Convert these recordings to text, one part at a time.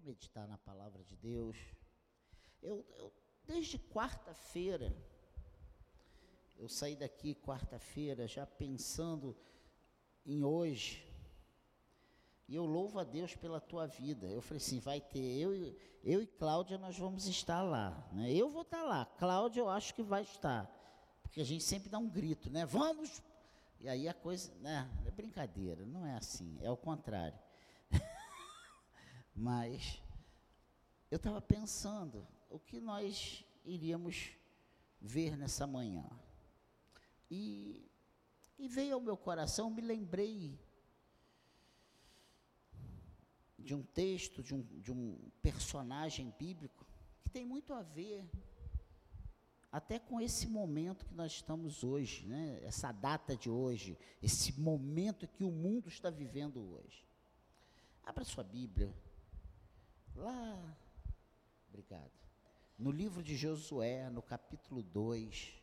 meditar na palavra de Deus. Eu, eu desde quarta-feira, eu saí daqui quarta-feira já pensando em hoje. E eu louvo a Deus pela tua vida. Eu falei assim, vai ter eu, eu e Cláudia, nós vamos estar lá. Né? Eu vou estar lá. Cláudia, eu acho que vai estar. Porque a gente sempre dá um grito, né? Vamos! E aí a coisa, né? É brincadeira, não é assim, é o contrário. Mas eu estava pensando o que nós iríamos ver nessa manhã. E, e veio ao meu coração, me lembrei de um texto, de um, de um personagem bíblico, que tem muito a ver até com esse momento que nós estamos hoje, né? essa data de hoje, esse momento que o mundo está vivendo hoje. Abra sua Bíblia, lá, obrigado, no livro de Josué, no capítulo 2,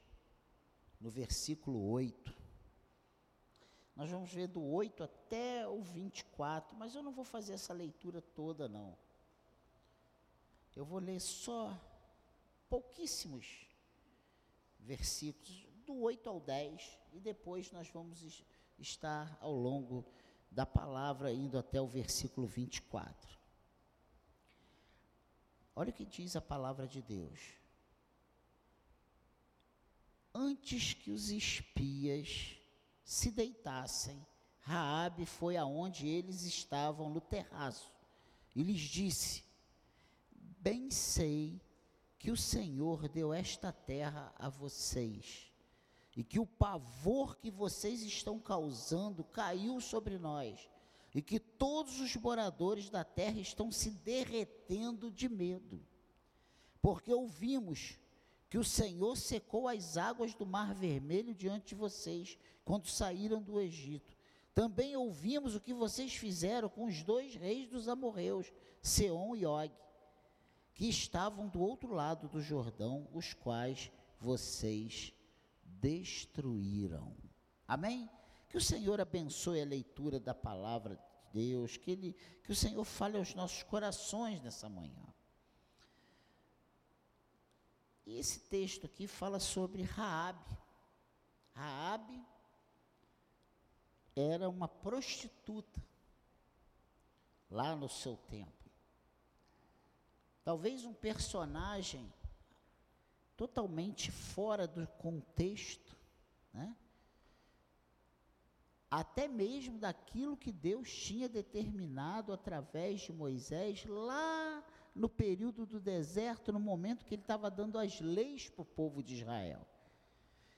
no versículo 8. Nós vamos ver do 8 até o 24, mas eu não vou fazer essa leitura toda, não. Eu vou ler só pouquíssimos versículos, do 8 ao 10, e depois nós vamos estar ao longo da palavra, indo até o versículo 24. Olha o que diz a palavra de Deus. Antes que os espias se deitassem, Raabe foi aonde eles estavam no terraço e lhes disse: Bem sei que o Senhor deu esta terra a vocês e que o pavor que vocês estão causando caiu sobre nós e que todos os moradores da terra estão se derretendo de medo, porque ouvimos que o Senhor secou as águas do Mar Vermelho diante de vocês, quando saíram do Egito. Também ouvimos o que vocês fizeram com os dois reis dos amorreus, Seom e Og, que estavam do outro lado do Jordão, os quais vocês destruíram. Amém? Que o Senhor abençoe a leitura da palavra de Deus, que, ele, que o Senhor fale aos nossos corações nessa manhã. E esse texto aqui fala sobre Raabe. Raabe era uma prostituta lá no seu tempo. Talvez um personagem totalmente fora do contexto, né? Até mesmo daquilo que Deus tinha determinado através de Moisés lá no período do deserto, no momento que ele estava dando as leis para o povo de Israel.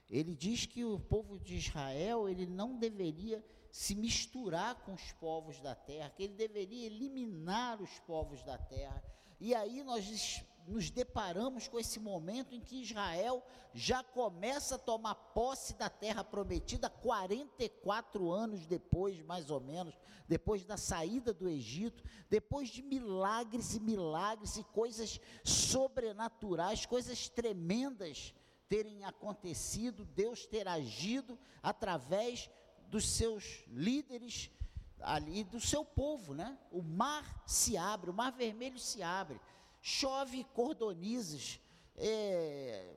Ele diz que o povo de Israel ele não deveria se misturar com os povos da terra, que ele deveria eliminar os povos da terra. E aí nós nos deparamos com esse momento em que Israel já começa a tomar posse da terra prometida 44 anos depois, mais ou menos, depois da saída do Egito, depois de milagres e milagres e coisas sobrenaturais, coisas tremendas terem acontecido, Deus ter agido através dos seus líderes ali, do seu povo, né? O mar se abre, o mar vermelho se abre chove cordonizes, é,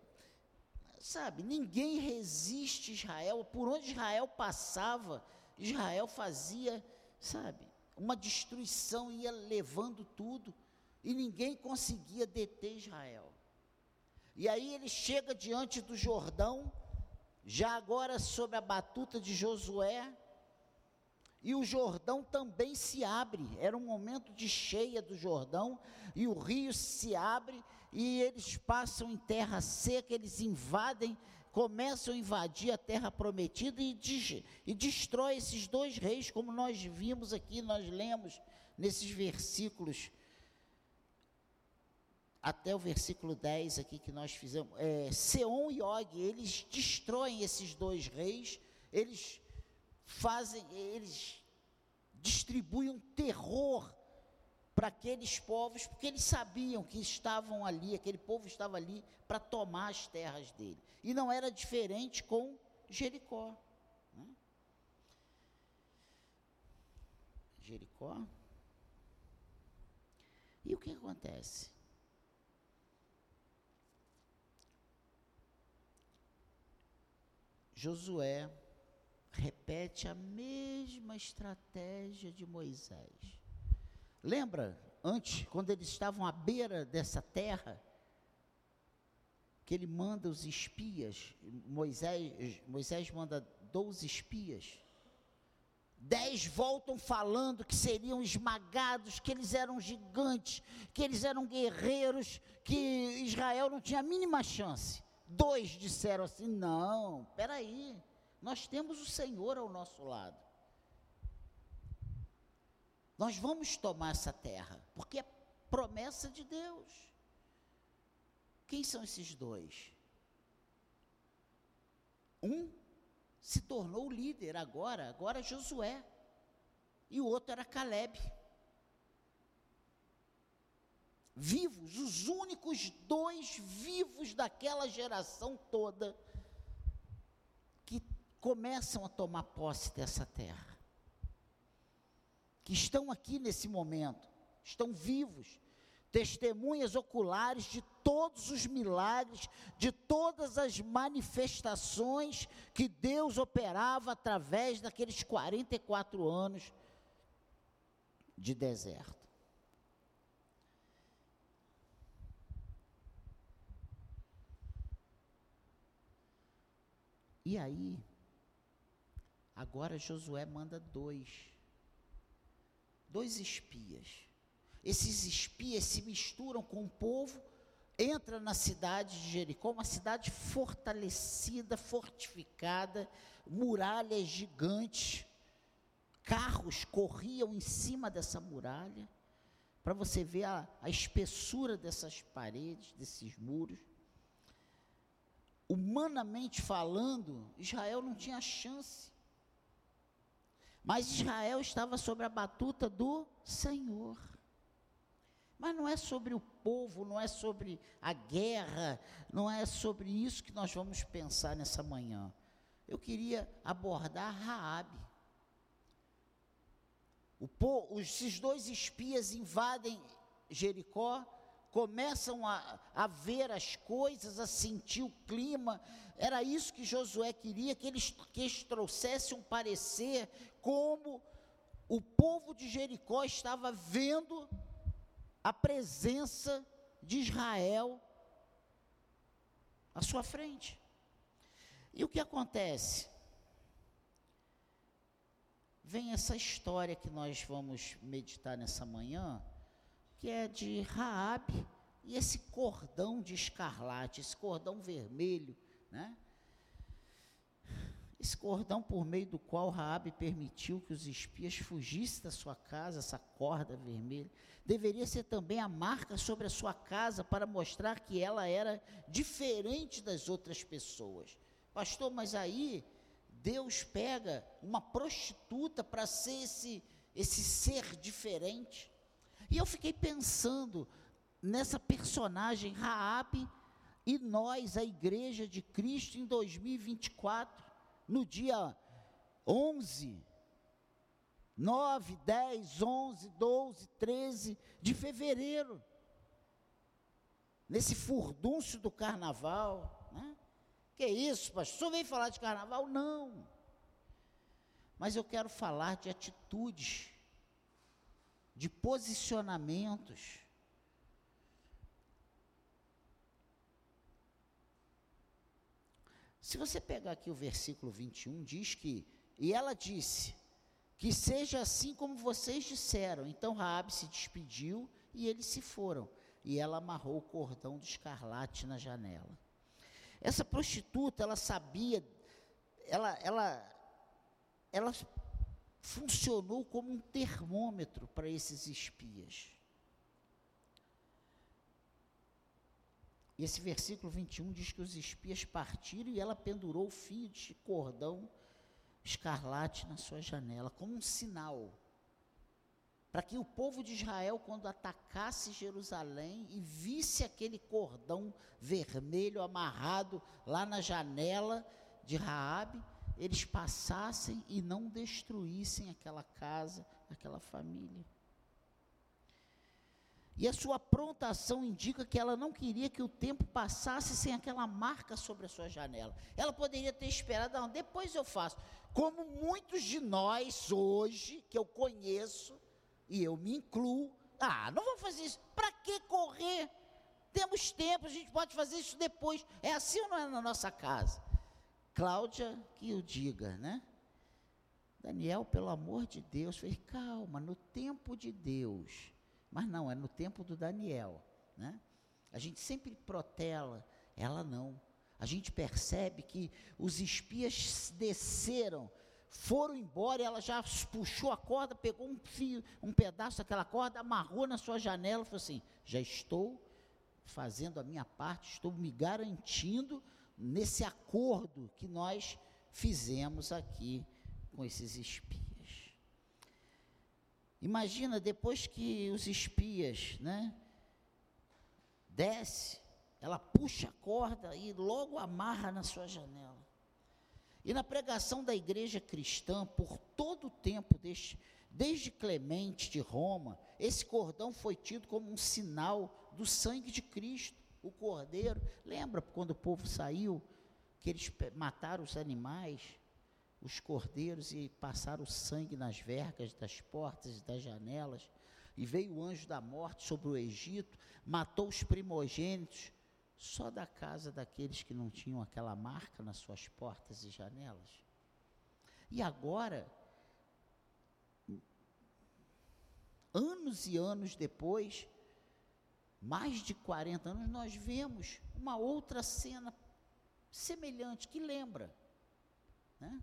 sabe, ninguém resiste Israel, por onde Israel passava, Israel fazia, sabe, uma destruição, ia levando tudo, e ninguém conseguia deter Israel. E aí ele chega diante do Jordão, já agora sob a batuta de Josué, e o Jordão também se abre. Era um momento de cheia do Jordão, e o rio se abre, e eles passam em terra seca, eles invadem, começam a invadir a terra prometida e, e destrói esses dois reis, como nós vimos aqui, nós lemos nesses versículos, até o versículo 10 aqui que nós fizemos, é, Seon e Og, eles destroem esses dois reis, eles fazem, eles distribuem um terror para aqueles povos, porque eles sabiam que estavam ali, aquele povo estava ali para tomar as terras dele. E não era diferente com Jericó. Né? Jericó. E o que acontece? Josué repete a mesma estratégia de Moisés. Lembra, antes, quando eles estavam à beira dessa terra, que ele manda os espias, Moisés, Moisés manda 12 espias. Dez voltam falando que seriam esmagados, que eles eram gigantes, que eles eram guerreiros, que Israel não tinha a mínima chance. Dois disseram assim: não, peraí, nós temos o Senhor ao nosso lado. Nós vamos tomar essa terra, porque é promessa de Deus. Quem são esses dois? Um se tornou líder agora, agora é Josué. E o outro era Caleb. Vivos, os únicos dois vivos daquela geração toda começam a tomar posse dessa terra. Que estão aqui nesse momento, estão vivos, testemunhas oculares de todos os milagres, de todas as manifestações que Deus operava através daqueles 44 anos de deserto. E aí, agora Josué manda dois, dois espias esses espias se misturam com o povo, entra na cidade de Jericó, uma cidade fortalecida, fortificada, muralhas gigantes, carros corriam em cima dessa muralha, para você ver a, a espessura dessas paredes, desses muros. Humanamente falando, Israel não tinha chance. Mas Israel estava sob a batuta do Senhor. Mas não é sobre o povo, não é sobre a guerra, não é sobre isso que nós vamos pensar nessa manhã. Eu queria abordar Raabe. Esses dois espias invadem Jericó, começam a, a ver as coisas, a sentir o clima. Era isso que Josué queria, que eles, que eles trouxessem um parecer como o povo de Jericó estava vendo a presença de Israel à sua frente. E o que acontece? Vem essa história que nós vamos meditar nessa manhã, que é de Raabe e esse cordão de escarlate, esse cordão vermelho, né? Esse cordão por meio do qual Raabe permitiu que os espias fugissem da sua casa, essa corda vermelha, deveria ser também a marca sobre a sua casa para mostrar que ela era diferente das outras pessoas. Pastor, mas aí Deus pega uma prostituta para ser esse esse ser diferente. E eu fiquei pensando nessa personagem Raabe e nós, a igreja de Cristo em 2024 no dia 11, 9, 10, 11, 12, 13 de fevereiro. Nesse furdúncio do carnaval. Né? Que isso, pastor? Vem falar de carnaval? Não. Mas eu quero falar de atitudes, de posicionamentos Se você pegar aqui o versículo 21, diz que, e ela disse, que seja assim como vocês disseram. Então Raabe se despediu e eles se foram. E ela amarrou o cordão de escarlate na janela. Essa prostituta, ela sabia, ela, ela, ela funcionou como um termômetro para esses espias. Esse versículo 21 diz que os espias partiram e ela pendurou o fio de cordão escarlate na sua janela, como um sinal. Para que o povo de Israel, quando atacasse Jerusalém e visse aquele cordão vermelho amarrado lá na janela de Raabe, eles passassem e não destruíssem aquela casa, aquela família. E a sua prontação indica que ela não queria que o tempo passasse sem aquela marca sobre a sua janela. Ela poderia ter esperado, não, depois eu faço. Como muitos de nós hoje, que eu conheço, e eu me incluo, ah, não vou fazer isso. Para que correr? Temos tempo, a gente pode fazer isso depois. É assim ou não é na nossa casa? Cláudia que o diga, né? Daniel, pelo amor de Deus, fez calma, no tempo de Deus. Mas não, é no tempo do Daniel, né? A gente sempre protela, ela não. A gente percebe que os espias desceram, foram embora, ela já puxou a corda, pegou um fio, um pedaço daquela corda, amarrou na sua janela e falou assim: já estou fazendo a minha parte, estou me garantindo nesse acordo que nós fizemos aqui com esses espias. Imagina depois que os espias, né, desce, ela puxa a corda e logo amarra na sua janela. E na pregação da igreja cristã, por todo o tempo, desde, desde Clemente de Roma, esse cordão foi tido como um sinal do sangue de Cristo, o cordeiro. Lembra quando o povo saiu, que eles mataram os animais? os cordeiros e passaram sangue nas vergas das portas e das janelas. E veio o anjo da morte sobre o Egito, matou os primogênitos, só da casa daqueles que não tinham aquela marca nas suas portas e janelas. E agora, anos e anos depois, mais de 40 anos, nós vemos uma outra cena semelhante que lembra. Né?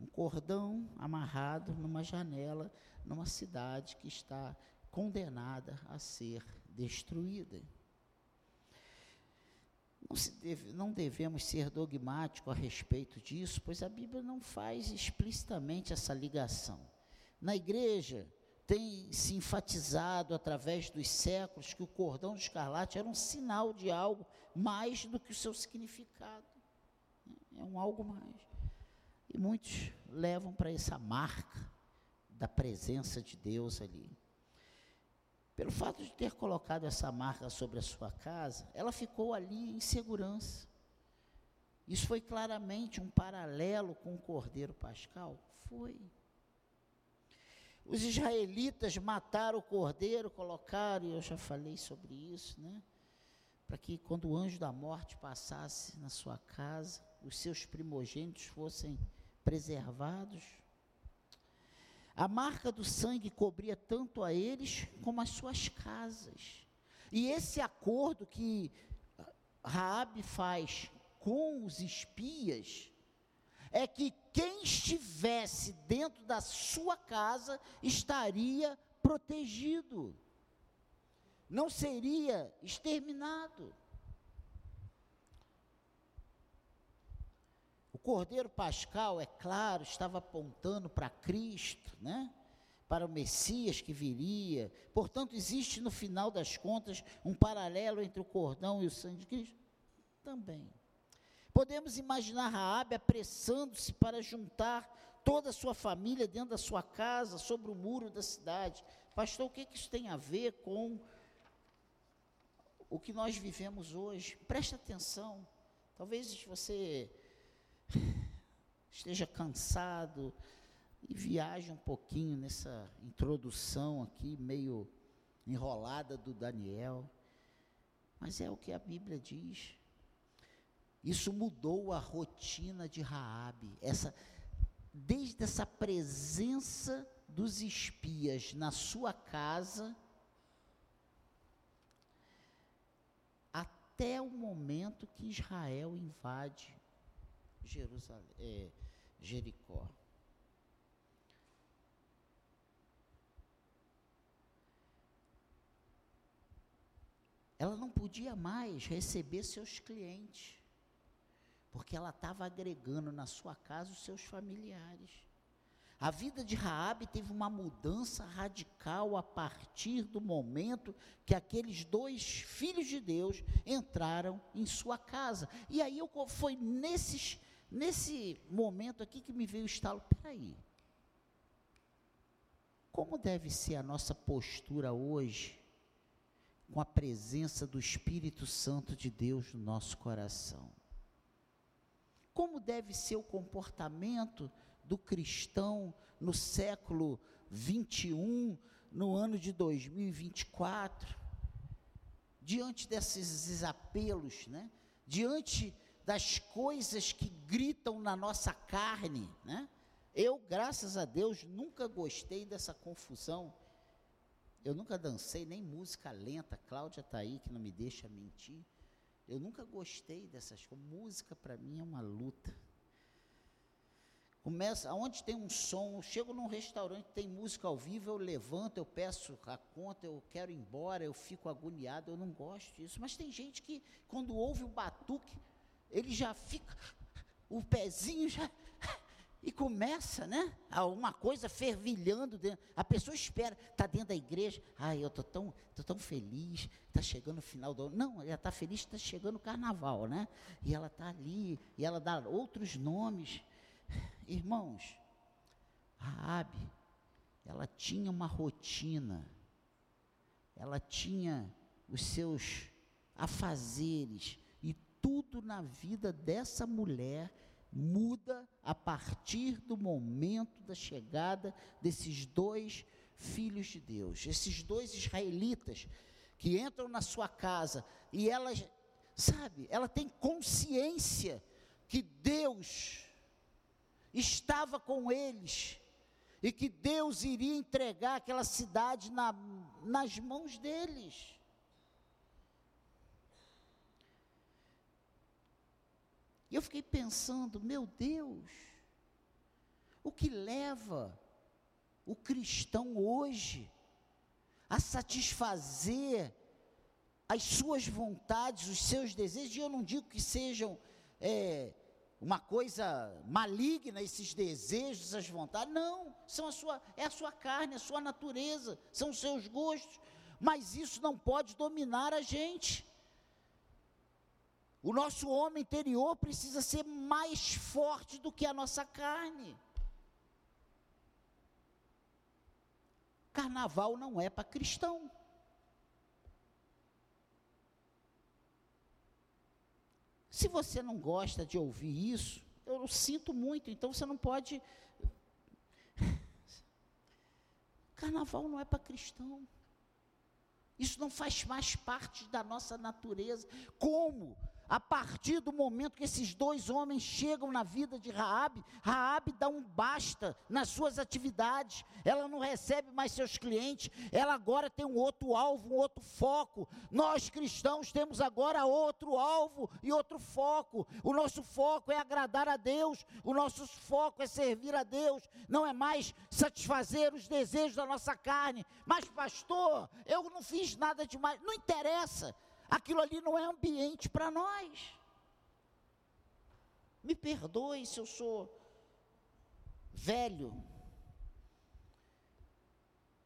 um cordão amarrado numa janela, numa cidade que está condenada a ser destruída. Não, deve, não, devemos ser dogmáticos a respeito disso, pois a Bíblia não faz explicitamente essa ligação. Na igreja, tem se enfatizado através dos séculos que o cordão de escarlate era um sinal de algo mais do que o seu significado. É um algo mais. E muitos levam para essa marca da presença de Deus ali. Pelo fato de ter colocado essa marca sobre a sua casa, ela ficou ali em segurança. Isso foi claramente um paralelo com o Cordeiro Pascal? Foi. Os israelitas mataram o cordeiro, colocaram, e eu já falei sobre isso, né? Para que quando o anjo da morte passasse na sua casa, os seus primogênitos fossem preservados. A marca do sangue cobria tanto a eles como as suas casas. E esse acordo que Raabe faz com os espias é que quem estivesse dentro da sua casa estaria protegido. Não seria exterminado. Cordeiro Pascal, é claro, estava apontando para Cristo, né? para o Messias que viria. Portanto, existe no final das contas um paralelo entre o cordão e o sangue de Cristo? Também. Podemos imaginar Raabe apressando-se para juntar toda a sua família dentro da sua casa, sobre o muro da cidade. Pastor, o que, que isso tem a ver com o que nós vivemos hoje? Preste atenção. Talvez você esteja cansado e viaje um pouquinho nessa introdução aqui, meio enrolada do Daniel. Mas é o que a Bíblia diz. Isso mudou a rotina de Raabe, essa desde essa presença dos espias na sua casa até o momento que Israel invade Jerusalém, é, Jericó. Ela não podia mais receber seus clientes, porque ela estava agregando na sua casa os seus familiares. A vida de Raabe teve uma mudança radical a partir do momento que aqueles dois filhos de Deus entraram em sua casa. E aí eu, foi nesses Nesse momento aqui que me veio o estalo, peraí. Como deve ser a nossa postura hoje, com a presença do Espírito Santo de Deus no nosso coração? Como deve ser o comportamento do cristão no século 21, no ano de 2024, diante desses apelos, né? diante das coisas que gritam na nossa carne, né? Eu, graças a Deus, nunca gostei dessa confusão. Eu nunca dancei nem música lenta. Cláudia está aí, que não me deixa mentir. Eu nunca gostei dessas coisas. Música para mim é uma luta. Começa, aonde tem um som, eu chego num restaurante, tem música ao vivo, eu levanto, eu peço a conta, eu quero ir embora, eu fico agoniado, eu não gosto disso. Mas tem gente que, quando ouve o batuque, ele já fica, o pezinho já, e começa, né? Uma coisa fervilhando dentro. A pessoa espera, está dentro da igreja. Ai, eu estou tão, tô tão feliz, está chegando o final do ano. Não, ela está feliz, está chegando o carnaval, né? E ela está ali, e ela dá outros nomes. Irmãos, a Raabe, ela tinha uma rotina, ela tinha os seus afazeres, e tudo na vida dessa mulher muda a partir do momento da chegada desses dois filhos de Deus, esses dois israelitas que entram na sua casa e ela, sabe, ela tem consciência que Deus estava com eles e que Deus iria entregar aquela cidade na, nas mãos deles. E eu fiquei pensando, meu Deus, o que leva o cristão hoje a satisfazer as suas vontades, os seus desejos, e eu não digo que sejam é, uma coisa maligna esses desejos, essas vontades, não, são a sua, é a sua carne, a sua natureza, são os seus gostos, mas isso não pode dominar a gente. O nosso homem interior precisa ser mais forte do que a nossa carne. Carnaval não é para cristão. Se você não gosta de ouvir isso, eu sinto muito, então você não pode. Carnaval não é para cristão. Isso não faz mais parte da nossa natureza. Como? A partir do momento que esses dois homens chegam na vida de Raabe, Raabe dá um basta nas suas atividades. Ela não recebe mais seus clientes, ela agora tem um outro alvo, um outro foco. Nós cristãos temos agora outro alvo e outro foco. O nosso foco é agradar a Deus, o nosso foco é servir a Deus, não é mais satisfazer os desejos da nossa carne. Mas pastor, eu não fiz nada demais, não interessa aquilo ali não é ambiente para nós. Me perdoe se eu sou velho,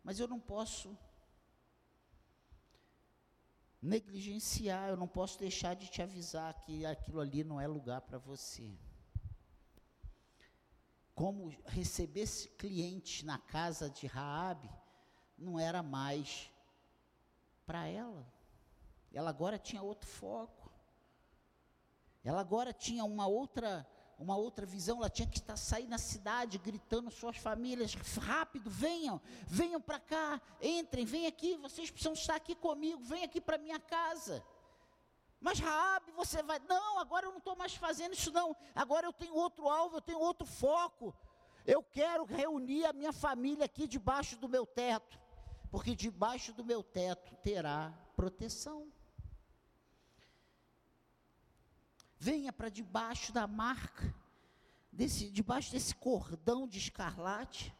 mas eu não posso negligenciar, eu não posso deixar de te avisar que aquilo ali não é lugar para você. Como receber clientes na casa de Raabe não era mais para ela. Ela agora tinha outro foco. Ela agora tinha uma outra uma outra visão, ela tinha que estar sair na cidade gritando suas famílias, rápido, venham, venham para cá, entrem, vem aqui, vocês precisam estar aqui comigo, vem aqui para minha casa. Mas Raab, você vai, não, agora eu não estou mais fazendo isso não, agora eu tenho outro alvo, eu tenho outro foco. Eu quero reunir a minha família aqui debaixo do meu teto, porque debaixo do meu teto terá proteção. Venha para debaixo da marca, desse, debaixo desse cordão de escarlate.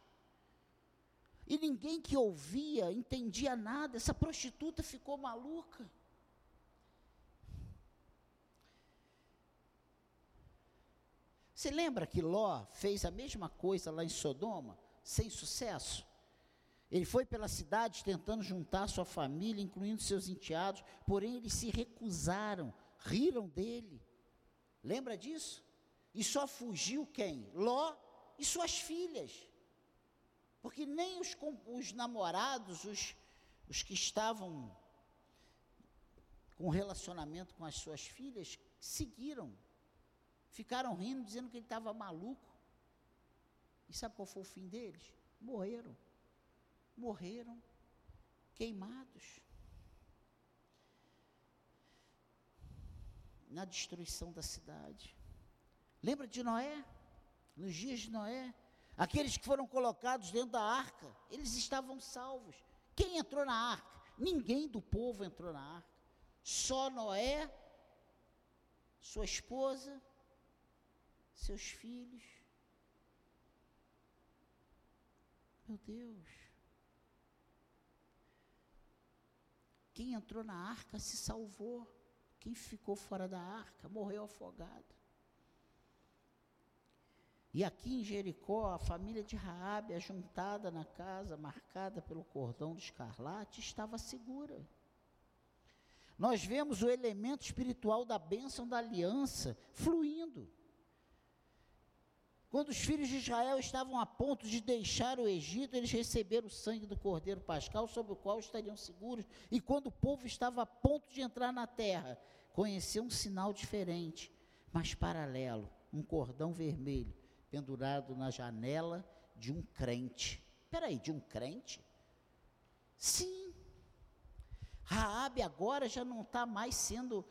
E ninguém que ouvia entendia nada, essa prostituta ficou maluca. Você lembra que Ló fez a mesma coisa lá em Sodoma, sem sucesso? Ele foi pela cidade tentando juntar sua família, incluindo seus enteados, porém eles se recusaram, riram dele. Lembra disso? E só fugiu quem? Ló e suas filhas. Porque nem os, os namorados, os, os que estavam com relacionamento com as suas filhas, seguiram. Ficaram rindo, dizendo que ele estava maluco. E sabe qual foi o fim deles? Morreram. Morreram queimados. Na destruição da cidade. Lembra de Noé? Nos dias de Noé? Aqueles que foram colocados dentro da arca, eles estavam salvos. Quem entrou na arca? Ninguém do povo entrou na arca. Só Noé, sua esposa, seus filhos. Meu Deus. Quem entrou na arca se salvou. Quem ficou fora da arca morreu afogado. E aqui em Jericó, a família de Raabe, ajuntada na casa, marcada pelo cordão de escarlate, estava segura. Nós vemos o elemento espiritual da bênção da aliança fluindo. Quando os filhos de Israel estavam a ponto de deixar o Egito, eles receberam o sangue do cordeiro pascal, sobre o qual estariam seguros. E quando o povo estava a ponto de entrar na terra, conheceu um sinal diferente, mas paralelo um cordão vermelho pendurado na janela de um crente. Espera aí, de um crente? Sim. Raabe agora já não está mais sendo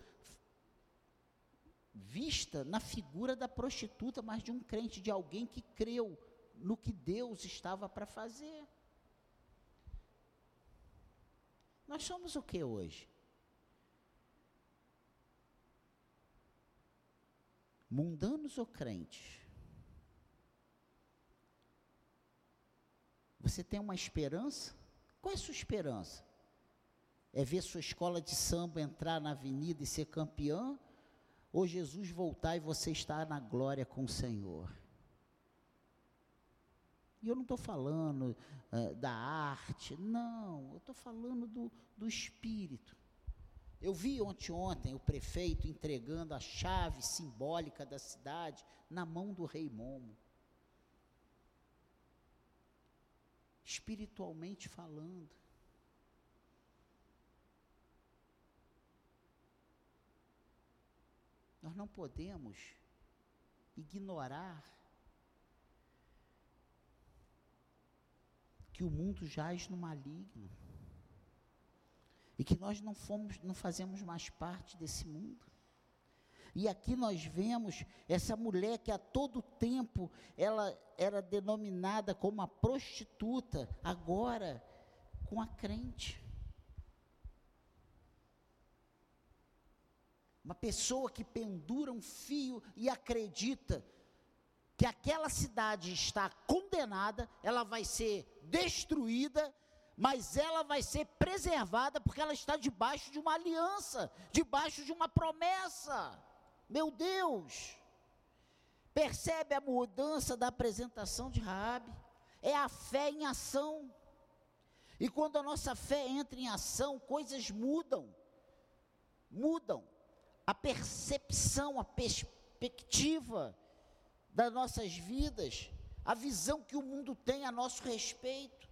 vista na figura da prostituta, mas de um crente, de alguém que creu no que Deus estava para fazer. Nós somos o que hoje? Mundanos ou crentes? Você tem uma esperança? Qual é a sua esperança? É ver sua escola de samba entrar na avenida e ser campeã? Ou Jesus voltar e você estar na glória com o Senhor. E eu não estou falando uh, da arte, não, eu estou falando do, do espírito. Eu vi ontem, ontem o prefeito entregando a chave simbólica da cidade na mão do rei Momo. Espiritualmente falando. Nós não podemos ignorar que o mundo jaz no maligno e que nós não fomos, não fazemos mais parte desse mundo. E aqui nós vemos essa mulher que a todo tempo ela era denominada como a prostituta, agora com a crente. Uma pessoa que pendura um fio e acredita que aquela cidade está condenada, ela vai ser destruída, mas ela vai ser preservada porque ela está debaixo de uma aliança, debaixo de uma promessa. Meu Deus! Percebe a mudança da apresentação de Raabe? É a fé em ação. E quando a nossa fé entra em ação, coisas mudam. Mudam a percepção, a perspectiva das nossas vidas, a visão que o mundo tem a nosso respeito.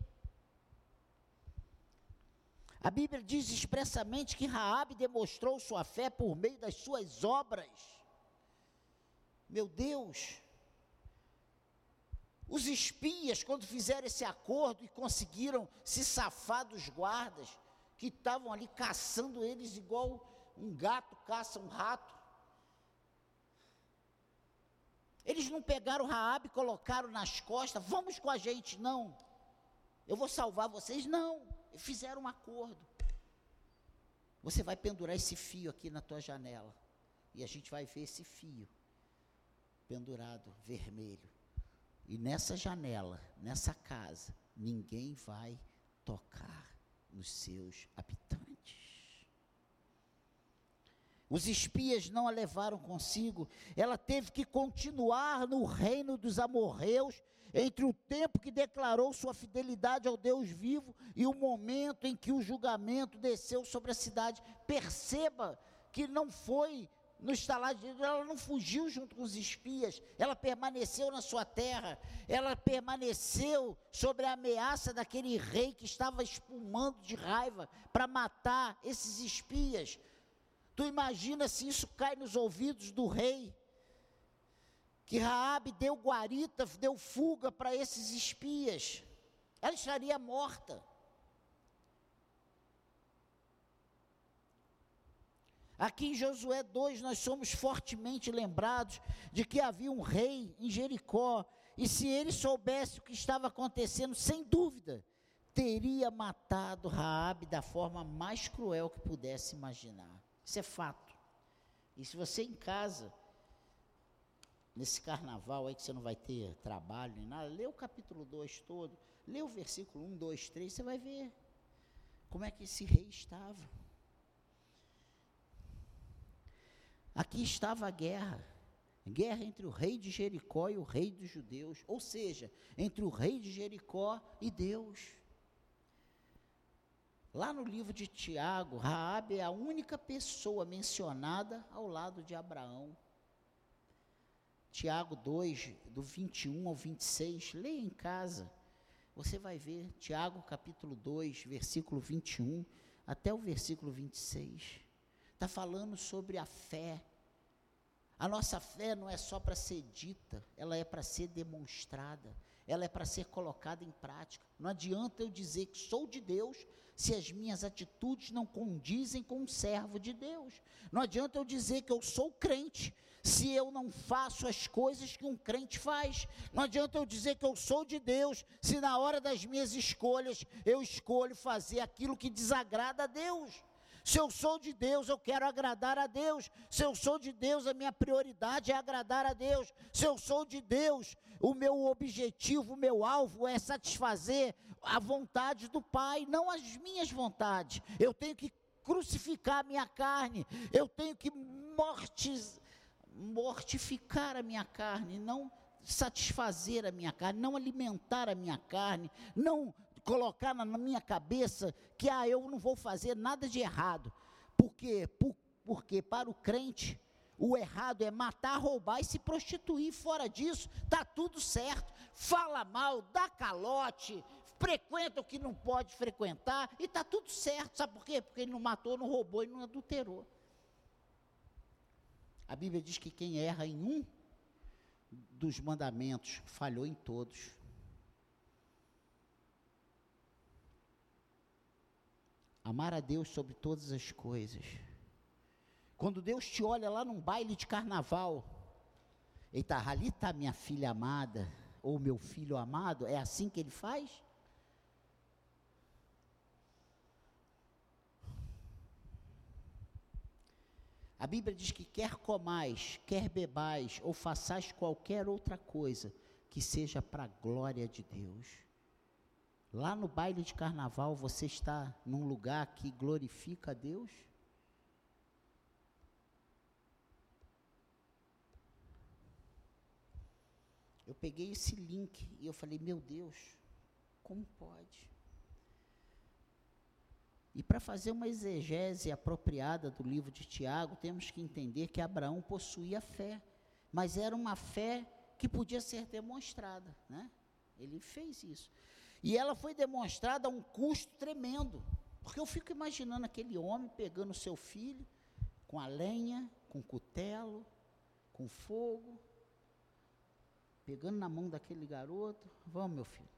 A Bíblia diz expressamente que Raabe demonstrou sua fé por meio das suas obras. Meu Deus, os espias, quando fizeram esse acordo e conseguiram se safar dos guardas, que estavam ali caçando eles igual um gato caça um rato. Eles não pegaram Raabe e colocaram nas costas, vamos com a gente, não. Eu vou salvar vocês, não. Fizeram um acordo. Você vai pendurar esse fio aqui na tua janela. E a gente vai ver esse fio pendurado, vermelho. E nessa janela, nessa casa, ninguém vai tocar nos seus habitantes. Os espias não a levaram consigo. Ela teve que continuar no reino dos amorreus entre o tempo que declarou sua fidelidade ao Deus vivo e o momento em que o julgamento desceu sobre a cidade. Perceba que não foi no estalar de ela não fugiu junto com os espias, ela permaneceu na sua terra, ela permaneceu sobre a ameaça daquele rei que estava espumando de raiva para matar esses espias. Tu imagina se isso cai nos ouvidos do rei? Que Raabe deu guarita, deu fuga para esses espias. Ela estaria morta. Aqui em Josué 2, nós somos fortemente lembrados de que havia um rei em Jericó, e se ele soubesse o que estava acontecendo, sem dúvida, teria matado Raabe da forma mais cruel que pudesse imaginar. Isso é fato. E se você em casa, nesse carnaval aí que você não vai ter trabalho nem nada, lê o capítulo 2 todo, lê o versículo 1, 2, 3, você vai ver como é que esse rei estava. Aqui estava a guerra. Guerra entre o rei de Jericó e o rei dos judeus, ou seja, entre o rei de Jericó e Deus. Lá no livro de Tiago, Raabe é a única pessoa mencionada ao lado de Abraão. Tiago 2, do 21 ao 26, leia em casa. Você vai ver Tiago capítulo 2, versículo 21 até o versículo 26 está falando sobre a fé. A nossa fé não é só para ser dita, ela é para ser demonstrada, ela é para ser colocada em prática. Não adianta eu dizer que sou de Deus se as minhas atitudes não condizem com um servo de Deus. Não adianta eu dizer que eu sou crente se eu não faço as coisas que um crente faz. Não adianta eu dizer que eu sou de Deus se na hora das minhas escolhas eu escolho fazer aquilo que desagrada a Deus. Se eu sou de Deus, eu quero agradar a Deus. Se eu sou de Deus, a minha prioridade é agradar a Deus. Se eu sou de Deus, o meu objetivo, o meu alvo é satisfazer a vontade do Pai, não as minhas vontades. Eu tenho que crucificar a minha carne, eu tenho que mortiz, mortificar a minha carne, não satisfazer a minha carne, não alimentar a minha carne, não colocar na minha cabeça que ah, eu não vou fazer nada de errado. Porque, por, porque para o crente, o errado é matar, roubar e se prostituir. Fora disso, está tudo certo. Fala mal, dá calote, frequenta o que não pode frequentar e está tudo certo. Sabe por quê? Porque ele não matou, não roubou e não adulterou. A Bíblia diz que quem erra em um dos mandamentos falhou em todos. Amar a Deus sobre todas as coisas. Quando Deus te olha lá num baile de carnaval, eita, ali está minha filha amada, ou meu filho amado, é assim que ele faz? A Bíblia diz que quer comais, quer bebais, ou façais qualquer outra coisa, que seja para a glória de Deus. Lá no baile de carnaval, você está num lugar que glorifica a Deus? Eu peguei esse link e eu falei, meu Deus, como pode? E para fazer uma exegese apropriada do livro de Tiago, temos que entender que Abraão possuía fé, mas era uma fé que podia ser demonstrada, né? Ele fez isso. E ela foi demonstrada a um custo tremendo. Porque eu fico imaginando aquele homem pegando seu filho com a lenha, com o cutelo, com fogo, pegando na mão daquele garoto. Vamos, meu filho.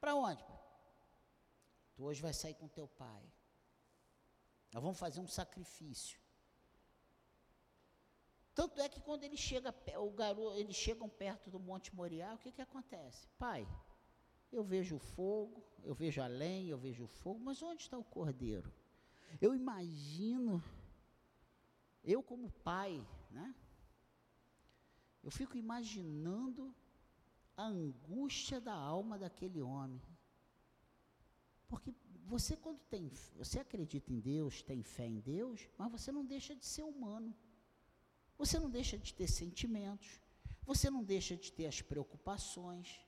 Para onde? Pai? Tu hoje vai sair com teu pai. Nós vamos fazer um sacrifício. Tanto é que quando ele chega, o garoto, eles chegam perto do Monte Moriá, o que, que acontece? Pai, eu vejo o fogo, eu vejo a lenha, eu vejo o fogo, mas onde está o cordeiro? Eu imagino, eu como pai, né? Eu fico imaginando a angústia da alma daquele homem. Porque você quando tem, você acredita em Deus, tem fé em Deus, mas você não deixa de ser humano. Você não deixa de ter sentimentos. Você não deixa de ter as preocupações.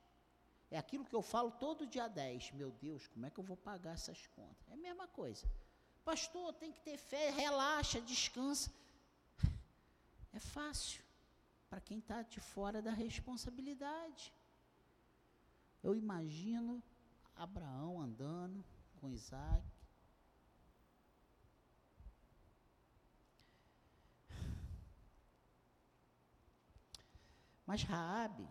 É aquilo que eu falo todo dia 10. Meu Deus, como é que eu vou pagar essas contas? É a mesma coisa. Pastor, tem que ter fé, relaxa, descansa. É fácil para quem está de fora da responsabilidade. Eu imagino Abraão andando com Isaac. Mas Raabe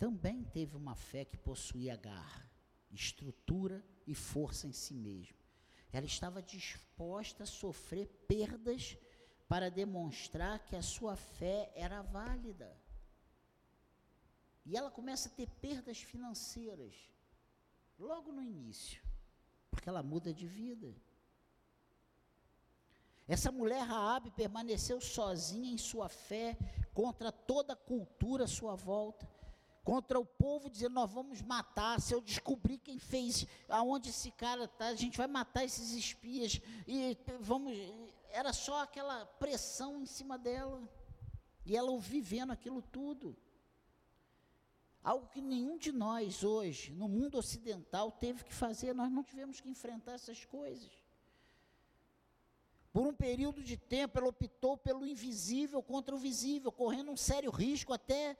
também teve uma fé que possuía garra, estrutura e força em si mesmo. Ela estava disposta a sofrer perdas para demonstrar que a sua fé era válida. E ela começa a ter perdas financeiras logo no início, porque ela muda de vida. Essa mulher Raabe permaneceu sozinha em sua fé contra toda a cultura à sua volta contra o povo, dizendo: Nós vamos matar. Se eu descobrir quem fez, aonde esse cara está, a gente vai matar esses espias. E vamos. Era só aquela pressão em cima dela. E ela vivendo aquilo tudo. Algo que nenhum de nós hoje, no mundo ocidental, teve que fazer. Nós não tivemos que enfrentar essas coisas. Por um período de tempo, ela optou pelo invisível contra o visível, correndo um sério risco até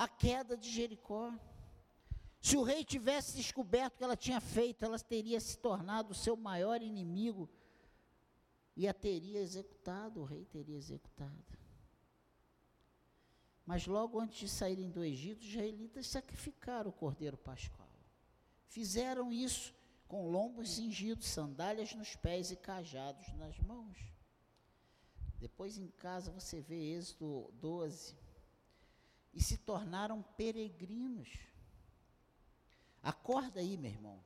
a queda de Jericó. Se o rei tivesse descoberto o que ela tinha feito, ela teria se tornado o seu maior inimigo e a teria executado, o rei teria executado. Mas logo antes de saírem do Egito, os israelitas sacrificaram o cordeiro pascual. Fizeram isso com lombos cingidos, sandálias nos pés e cajados nas mãos. Depois em casa você vê Êxodo 12, e se tornaram peregrinos. Acorda aí, meu irmão.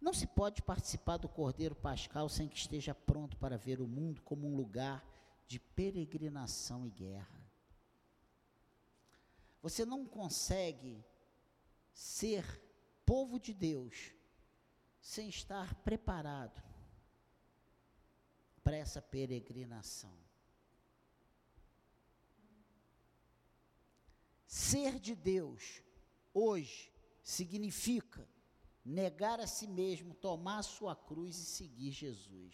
Não se pode participar do Cordeiro Pascal sem que esteja pronto para ver o mundo como um lugar de peregrinação e guerra. Você não consegue ser povo de Deus sem estar preparado para essa peregrinação. Ser de Deus hoje significa negar a si mesmo, tomar a sua cruz e seguir Jesus.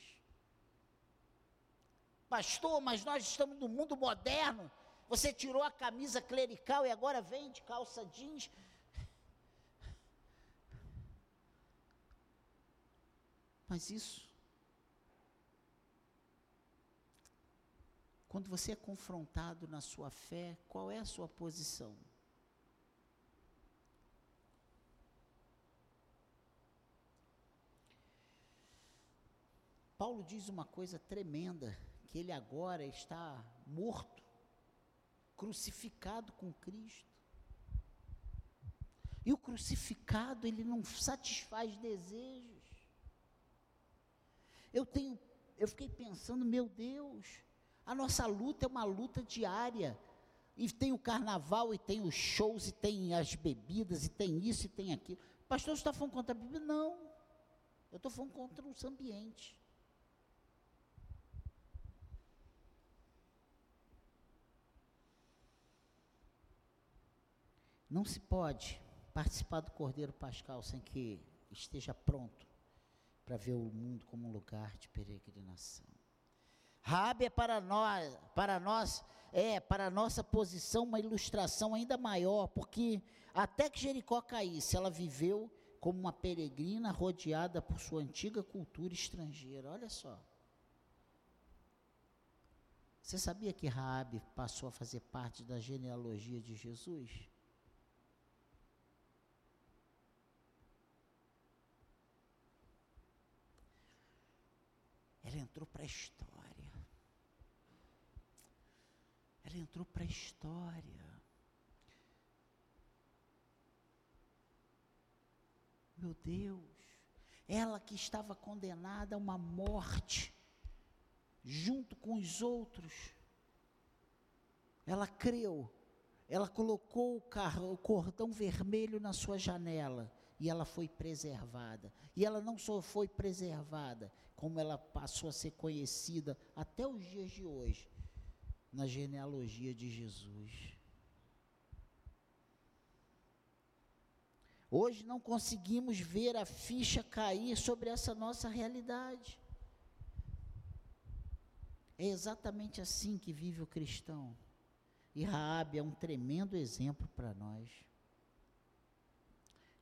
Pastor, mas nós estamos no mundo moderno. Você tirou a camisa clerical e agora vem de calça jeans. Mas isso Quando você é confrontado na sua fé, qual é a sua posição? Paulo diz uma coisa tremenda, que ele agora está morto, crucificado com Cristo. E o crucificado, ele não satisfaz desejos. Eu tenho, eu fiquei pensando, meu Deus, a nossa luta é uma luta diária. E tem o carnaval, e tem os shows, e tem as bebidas, e tem isso, e tem aquilo. Pastor, você está falando contra a Bíblia? Não. Eu estou falando contra os ambientes. Não se pode participar do Cordeiro Pascal sem que esteja pronto para ver o mundo como um lugar de peregrinação. Rabi é para nós, para nós é para nossa posição uma ilustração ainda maior, porque até que Jericó caísse, ela viveu como uma peregrina rodeada por sua antiga cultura estrangeira. Olha só. Você sabia que Raabe passou a fazer parte da genealogia de Jesus? Ela entrou para a história. Entrou para a história. Meu Deus, ela que estava condenada a uma morte, junto com os outros, ela creu, ela colocou o, carro, o cordão vermelho na sua janela e ela foi preservada. E ela não só foi preservada, como ela passou a ser conhecida até os dias de hoje na genealogia de Jesus. Hoje não conseguimos ver a ficha cair sobre essa nossa realidade. É exatamente assim que vive o cristão. E Raabe é um tremendo exemplo para nós.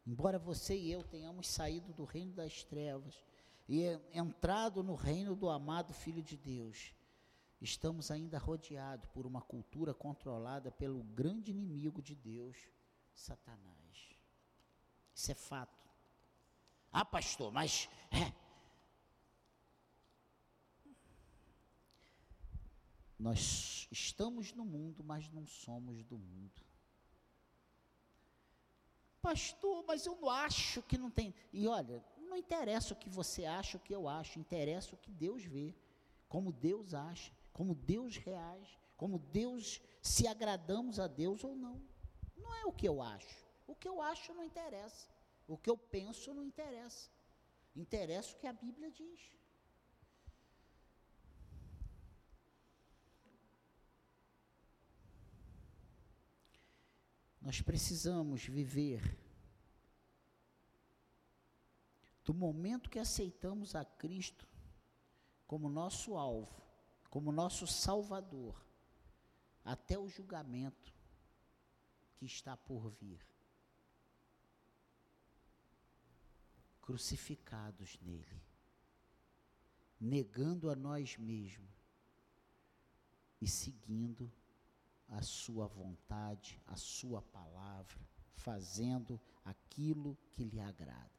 Embora você e eu tenhamos saído do reino das trevas e entrado no reino do amado Filho de Deus, estamos ainda rodeados por uma cultura controlada pelo grande inimigo de Deus, Satanás. Isso é fato. Ah, pastor, mas é, Nós estamos no mundo, mas não somos do mundo. Pastor, mas eu não acho que não tem. E olha, não interessa o que você acha, o que eu acho, interessa o que Deus vê, como Deus acha, como Deus reage, como Deus, se agradamos a Deus ou não. Não é o que eu acho. O que eu acho não interessa. O que eu penso não interessa. Interessa o que a Bíblia diz. Nós precisamos viver do momento que aceitamos a Cristo como nosso alvo, como nosso Salvador, até o julgamento que está por vir. Crucificados nele, negando a nós mesmos e seguindo a sua vontade, a sua palavra, fazendo aquilo que lhe agrada.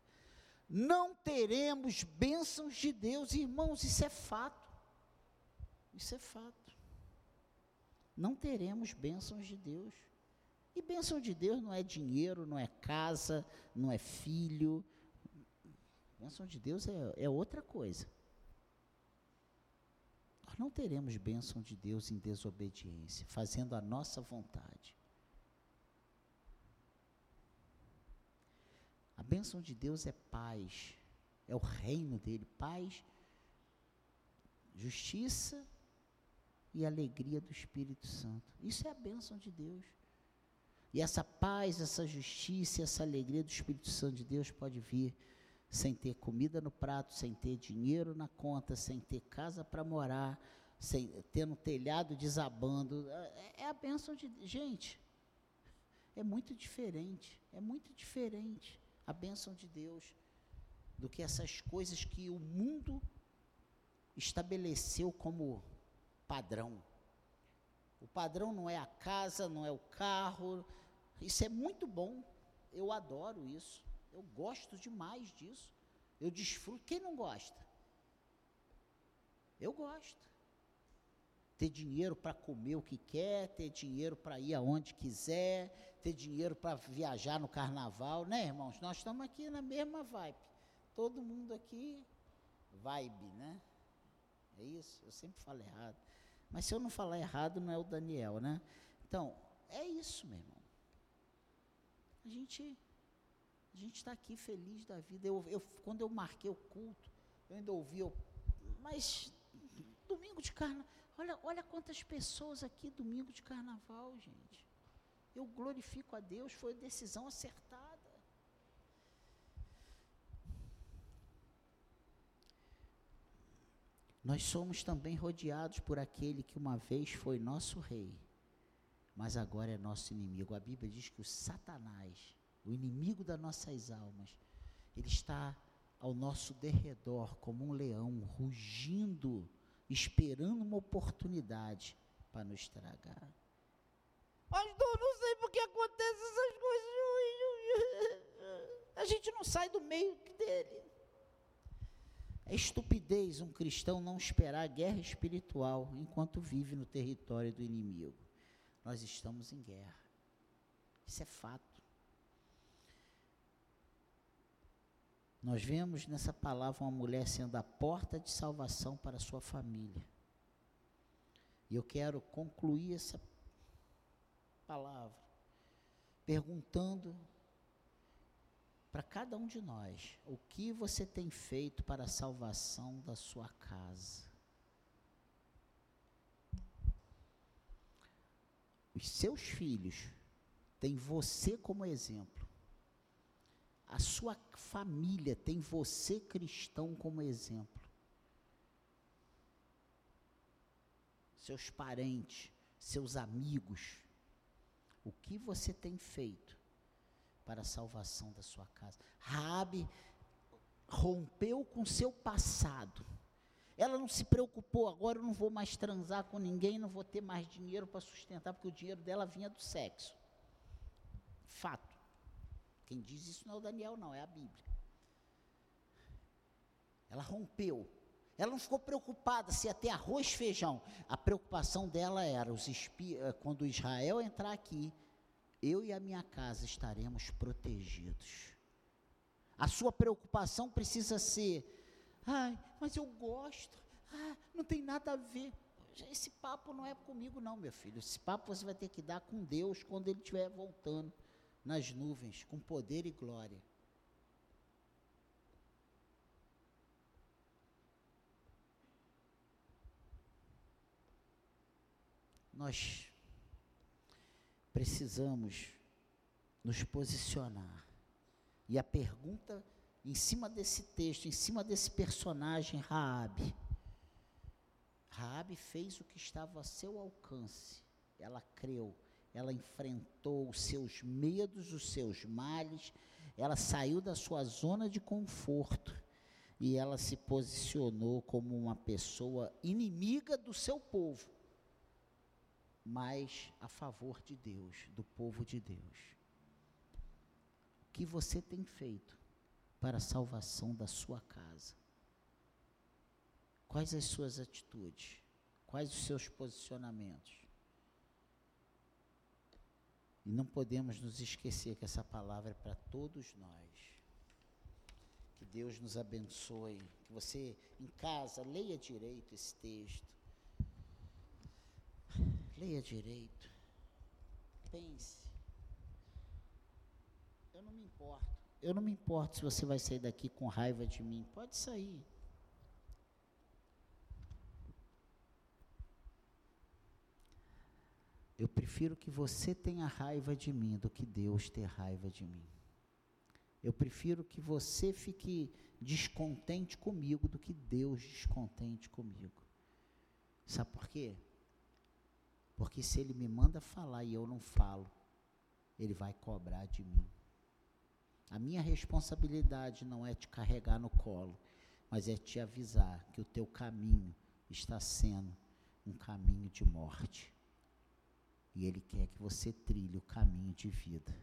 Não teremos bênçãos de Deus, irmãos, isso é fato. Isso é fato. Não teremos bênçãos de Deus. E bênção de Deus não é dinheiro, não é casa, não é filho. Bênção de Deus é, é outra coisa. Nós não teremos bênção de Deus em desobediência, fazendo a nossa vontade. A bênção de Deus é paz, é o reino dele, paz, justiça e alegria do Espírito Santo. Isso é a bênção de Deus. E essa paz, essa justiça, essa alegria do Espírito Santo de Deus pode vir sem ter comida no prato, sem ter dinheiro na conta, sem ter casa para morar, sem ter um telhado desabando. É, é a bênção de gente. É muito diferente, é muito diferente a bênção de Deus do que essas coisas que o mundo estabeleceu como padrão. O padrão não é a casa, não é o carro. Isso é muito bom. Eu adoro isso. Eu gosto demais disso. Eu desfruto. Quem não gosta? Eu gosto. Ter dinheiro para comer o que quer, ter dinheiro para ir aonde quiser, ter dinheiro para viajar no carnaval, né, irmãos? Nós estamos aqui na mesma vibe. Todo mundo aqui, vibe, né? É isso? Eu sempre falo errado. Mas se eu não falar errado, não é o Daniel, né? Então, é isso, meu irmão. A gente a gente está aqui feliz da vida. Eu, eu, quando eu marquei o culto, eu ainda ouvi, eu, mas domingo de carnaval, olha, olha quantas pessoas aqui domingo de carnaval, gente. Eu glorifico a Deus, foi decisão acertada. Nós somos também rodeados por aquele que uma vez foi nosso rei, mas agora é nosso inimigo. A Bíblia diz que o Satanás o inimigo das nossas almas, ele está ao nosso derredor como um leão, rugindo, esperando uma oportunidade para nos estragar. Pastor, não sei porque acontecem essas coisas. A gente não sai do meio dele. É estupidez um cristão não esperar guerra espiritual enquanto vive no território do inimigo. Nós estamos em guerra. Isso é fato. Nós vemos nessa palavra uma mulher sendo a porta de salvação para sua família. E eu quero concluir essa palavra perguntando para cada um de nós: o que você tem feito para a salvação da sua casa? Os seus filhos têm você como exemplo a sua família tem você cristão como exemplo. seus parentes, seus amigos. O que você tem feito para a salvação da sua casa? Raabe rompeu com seu passado. Ela não se preocupou, agora eu não vou mais transar com ninguém, não vou ter mais dinheiro para sustentar, porque o dinheiro dela vinha do sexo. Fato. Quem diz isso não é o Daniel, não, é a Bíblia. Ela rompeu. Ela não ficou preocupada se ter arroz feijão. A preocupação dela era os eh, quando Israel entrar aqui, eu e a minha casa estaremos protegidos. A sua preocupação precisa ser: ai, mas eu gosto, ah, não tem nada a ver. Esse papo não é comigo, não, meu filho. Esse papo você vai ter que dar com Deus quando Ele estiver voltando nas nuvens, com poder e glória. Nós precisamos nos posicionar. E a pergunta em cima desse texto, em cima desse personagem Raabe. Raabe fez o que estava a seu alcance. Ela creu, ela enfrentou os seus medos, os seus males, ela saiu da sua zona de conforto e ela se posicionou como uma pessoa inimiga do seu povo mas a favor de Deus, do povo de Deus. O que você tem feito para a salvação da sua casa? Quais as suas atitudes? Quais os seus posicionamentos? E não podemos nos esquecer que essa palavra é para todos nós. Que Deus nos abençoe. Que você, em casa, leia direito esse texto Leia direito. Pense. Eu não me importo. Eu não me importo se você vai sair daqui com raiva de mim. Pode sair. Eu prefiro que você tenha raiva de mim do que Deus ter raiva de mim. Eu prefiro que você fique descontente comigo do que Deus descontente comigo. Sabe por quê? Porque se ele me manda falar e eu não falo, ele vai cobrar de mim. A minha responsabilidade não é te carregar no colo, mas é te avisar que o teu caminho está sendo um caminho de morte. E ele quer que você trilhe o caminho de vida.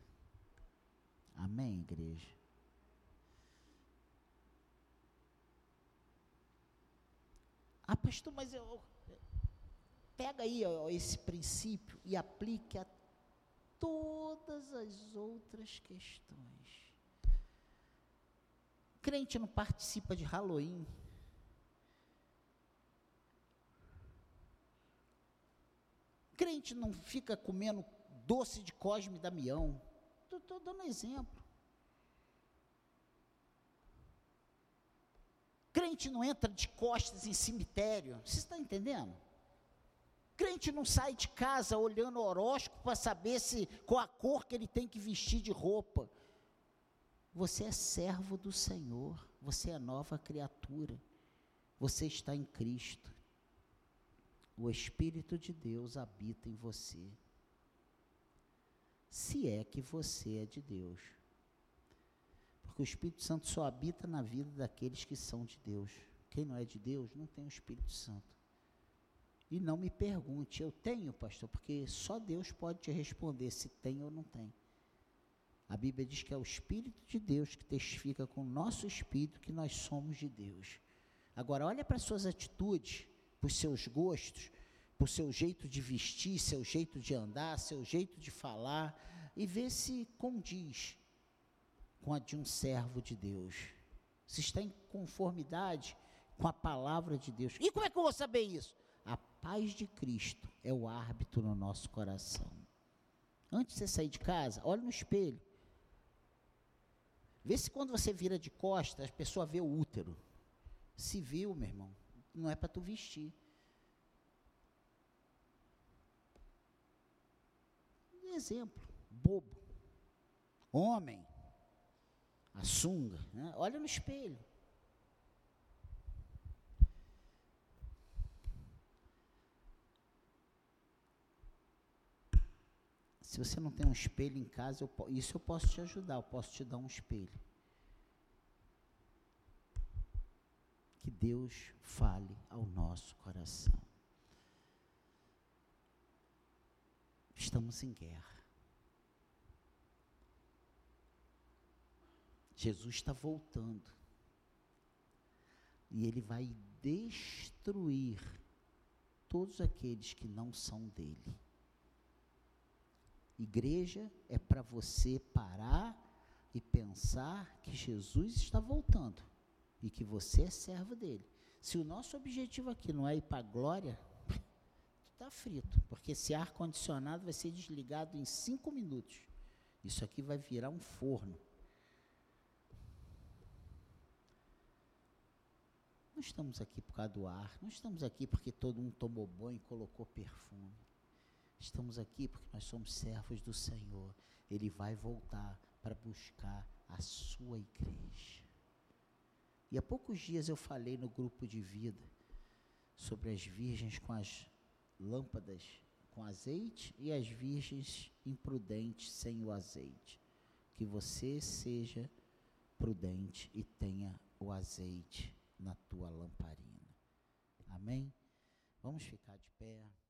Amém, igreja? Ah, pastor, mas eu, pega aí ó, esse princípio e aplique a todas as outras questões. Crente não participa de Halloween. Crente não fica comendo doce de Cosme e Damião. Estou dando exemplo. Crente não entra de costas em cemitério. Você está entendendo? Crente não sai de casa olhando horóscopo para saber se qual a cor que ele tem que vestir de roupa. Você é servo do Senhor, você é nova criatura. Você está em Cristo. O Espírito de Deus habita em você. Se é que você é de Deus. Porque o Espírito Santo só habita na vida daqueles que são de Deus. Quem não é de Deus não tem o Espírito Santo. E não me pergunte, eu tenho, pastor, porque só Deus pode te responder se tem ou não tem. A Bíblia diz que é o Espírito de Deus que testifica com o nosso espírito que nós somos de Deus. Agora, olha para as suas atitudes, para os seus gostos, para o seu jeito de vestir, seu jeito de andar, seu jeito de falar, e vê se condiz com a de um servo de Deus. Se está em conformidade com a palavra de Deus. E como é que eu vou saber isso? Paz de Cristo é o árbitro no nosso coração. Antes de você sair de casa, olhe no espelho. Vê se quando você vira de costas, a pessoa vê o útero. Se viu, meu irmão, não é para tu vestir. Exemplo, bobo. Homem, a sunga, né? olha no espelho. Se você não tem um espelho em casa, eu, isso eu posso te ajudar, eu posso te dar um espelho. Que Deus fale ao nosso coração. Estamos em guerra. Jesus está voltando. E ele vai destruir todos aqueles que não são dele. Igreja é para você parar e pensar que Jesus está voltando e que você é servo dele. Se o nosso objetivo aqui não é ir para a glória, está frito, porque esse ar condicionado vai ser desligado em cinco minutos. Isso aqui vai virar um forno. Não estamos aqui por causa do ar, não estamos aqui porque todo mundo tomou banho e colocou perfume. Estamos aqui porque nós somos servos do Senhor. Ele vai voltar para buscar a sua igreja. E há poucos dias eu falei no grupo de vida sobre as virgens com as lâmpadas com azeite e as virgens imprudentes sem o azeite. Que você seja prudente e tenha o azeite na tua lamparina. Amém? Vamos ficar de pé.